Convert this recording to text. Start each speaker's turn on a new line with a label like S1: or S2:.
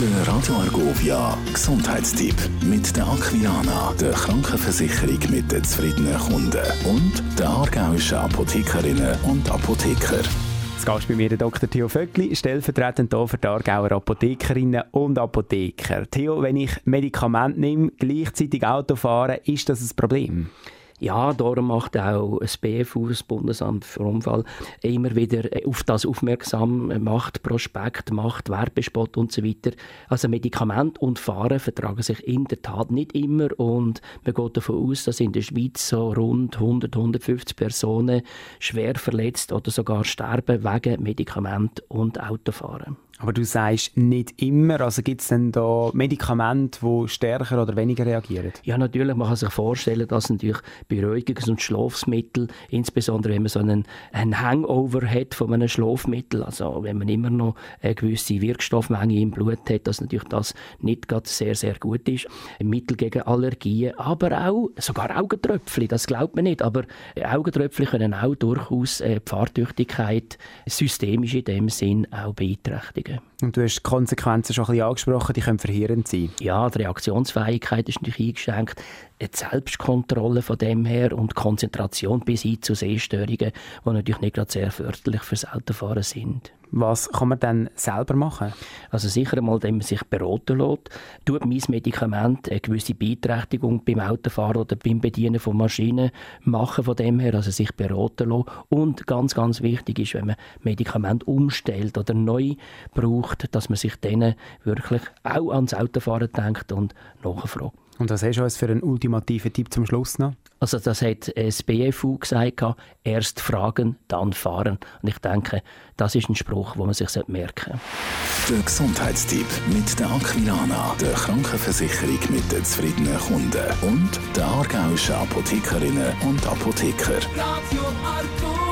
S1: Der Radio Argovia Gesundheitstipp mit der Aquiana, der Krankenversicherung mit den zufriedenen Kunden und der aargauischen Apothekerinnen und Apotheker.
S2: Zu Gast bei mir der Dr. Theo Vöckli, stellvertretend hier für die Aargauer Apothekerinnen und Apotheker. Theo, wenn ich Medikamente nehme, gleichzeitig Auto fahre, ist das ein Problem?
S3: Ja, darum macht auch das BFU, das Bundesamt für Unfall, immer wieder auf das aufmerksam, macht Prospekt, macht Werbespot und so weiter. Also Medikament und Fahren vertragen sich in der Tat nicht immer und man geht davon aus, dass in der Schweiz so rund 100, 150 Personen schwer verletzt oder sogar sterben wegen Medikament und Autofahren.
S2: Aber du sagst nicht immer, also gibt es denn da Medikamente, die stärker oder weniger reagieren?
S3: Ja, natürlich. Man kann sich vorstellen, dass natürlich Beruhigungs- und Schlafmittel, insbesondere wenn man so einen, einen Hangover hat von einem Schlafmittel, also wenn man immer noch eine gewisse Wirkstoffmenge im Blut hat, dass natürlich das nicht gerade sehr, sehr gut ist. Mittel gegen Allergien, aber auch sogar Augentröpfchen, das glaubt man nicht, aber Augentröpfchen können auch durchaus äh, die Fahrtüchtigkeit systemisch in dem Sinn auch beeinträchtigen.
S2: Und du hast die Konsequenzen schon ein bisschen angesprochen, die können verheerend sein.
S3: Ja, die Reaktionsfähigkeit ist natürlich eingeschränkt, die Selbstkontrolle von dem her und Konzentration bis hin zu Sehstörungen, die natürlich nicht gerade sehr förderlich fürs Autofahren sind.
S2: Was kann man dann selber machen?
S3: Also sicher einmal, indem man sich beraten lässt. Tut mein Medikament eine gewisse Beeinträchtigung beim Autofahren oder beim Bedienen von Maschinen machen von dem her, also sich beraten lassen. Und ganz, ganz wichtig ist, wenn man Medikament umstellt oder neu braucht, dass man sich dann wirklich auch ans Autofahren denkt und nachfragt.
S2: Und was hast du für einen ultimativen Tipp zum Schluss noch?
S3: Also das hat das BFU gesagt, erst fragen, dann fahren. Und ich denke, das ist ein Spruch, den man sich merken
S1: sollte. Der Gesundheitstipp mit der Aquilana, der Krankenversicherung mit den zufriedenen Kunden und der aargauischen Apothekerinnen und Apotheker. Radio Argovia.